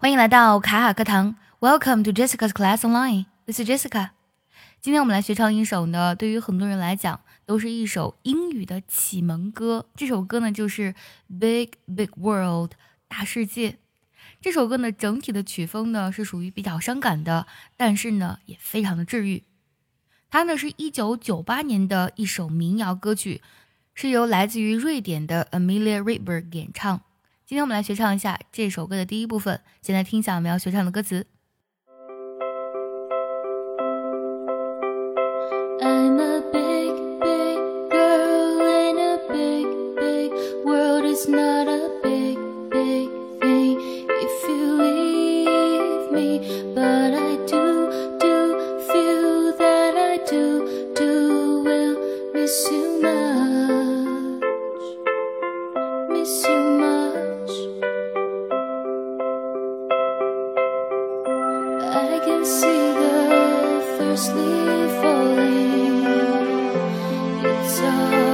欢迎来到卡卡课堂，Welcome to Jessica's Class Online. This is Jessica. 今天我们来学唱一首呢，对于很多人来讲都是一首英语的启蒙歌。这首歌呢就是《Big Big World》大世界。这首歌呢整体的曲风呢是属于比较伤感的，但是呢也非常的治愈。它呢是一九九八年的一首民谣歌曲，是由来自于瑞典的 Amelia Rydberg 演唱。今天我们来学唱一下这首歌的第一部分，先来听一下我们要学唱的歌词。Closely falling, it's all.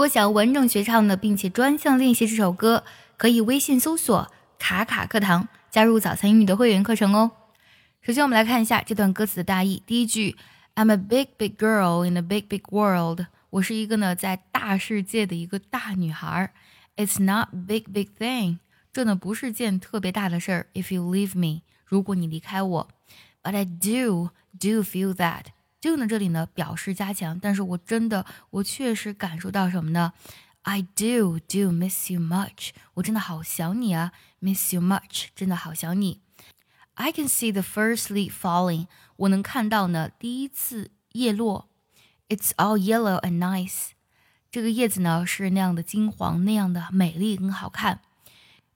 如果想要完整学唱的，并且专项练习这首歌，可以微信搜索“卡卡课堂”，加入早餐英语的会员课程哦。首先，我们来看一下这段歌词的大意。第一句：I'm a big big girl in a big big world。我是一个呢在大世界的一个大女孩。It's not big big thing。这呢不是件特别大的事儿。If you leave me，如果你离开我。But I do do feel that。就呢，这里呢表示加强，但是我真的，我确实感受到什么呢？I do do miss you much，我真的好想你啊，miss you much，真的好想你。I can see the first leaf falling，我能看到呢第一次叶落。It's all yellow and nice，这个叶子呢是那样的金黄，那样的美丽跟好看。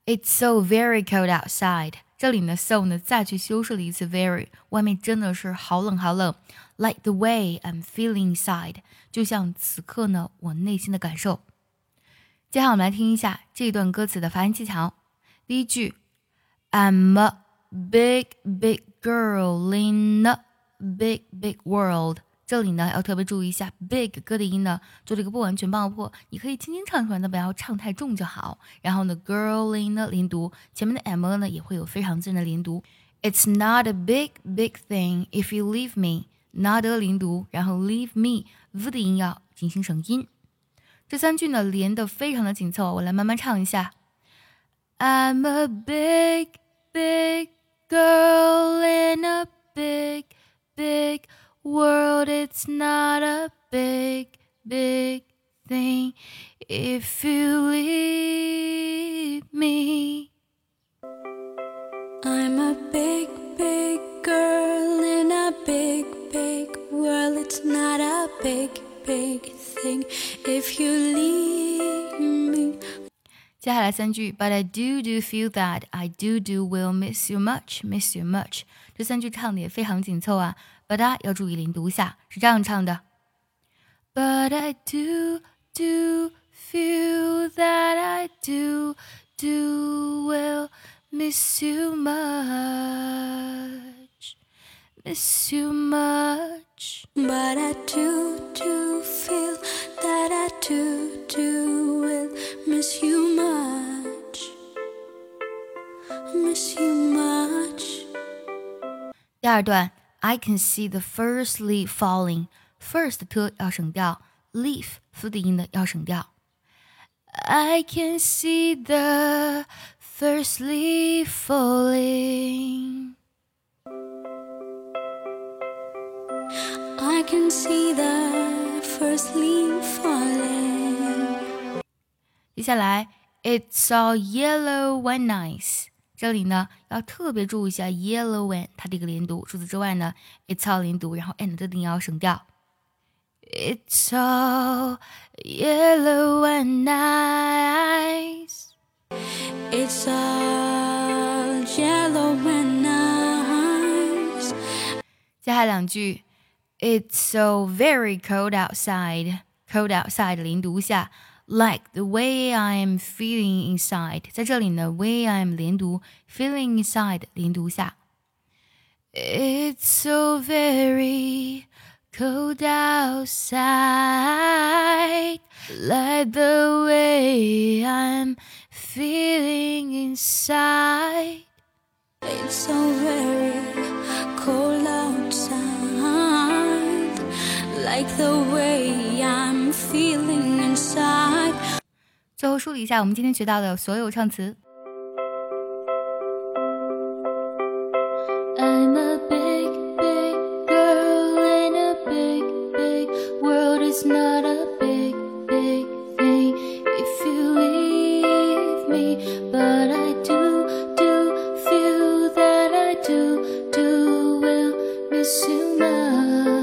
It's so very cold outside。这里呢，so 呢再去修饰了一次 very，外面真的是好冷好冷。Like the way I'm feeling inside，就像此刻呢我内心的感受。接下来我们来听一下这段歌词的发音技巧。第一句，I'm a big big girl in a big big world。 这里呢要特别注意一下，big 哥的音呢做了一个不完全爆破，你可以轻轻唱出来，但不要唱太重就好。然后呢，girl in 呢连读，前面的 m 呢也会有非常自然的连读。It's not a big big thing if you leave me。not 连读，然后 leave me v 的音要进行省音。这三句呢连的非常的紧凑，我来慢慢唱一下。I'm a big big girl in a big big world. It's not a big, big thing if you leave me. I'm a big, big girl in a big, big world. It's not a big, big thing if you leave me. 接下来三句，But I do do feel that I do do will miss you much, miss you much。这三句唱的也非常紧凑啊。 表达要注意连读下，是这样唱的：But I do do feel that I do do will miss you much, miss you much. But I do do feel that I do do will miss you much, miss you much. 第二段。I can see the first leaf falling. First 的要省掉，leaf 夫的音呢要省掉。I can see the first leaf falling. I can see the first leaf falling. 接下来，It's all yellow and nice. 这里呢要特别注意一下 yellow and 它这个连读。除此之外呢，it's all 连读，然后 and 的音要省掉。 It's all yellow and nice. It's all yellow and nice. 接下来两句，It's so very cold outside. Cold outside 零读下 ，like the way I am feeling inside。在这里呢，way I am 连读，feeling inside 零读下。It's so very cold outside, like the way I'm feeling inside. It's so very cold outside, like the way I'm feeling inside. 最后梳理一下我们今天学到的所有唱词。miss you much.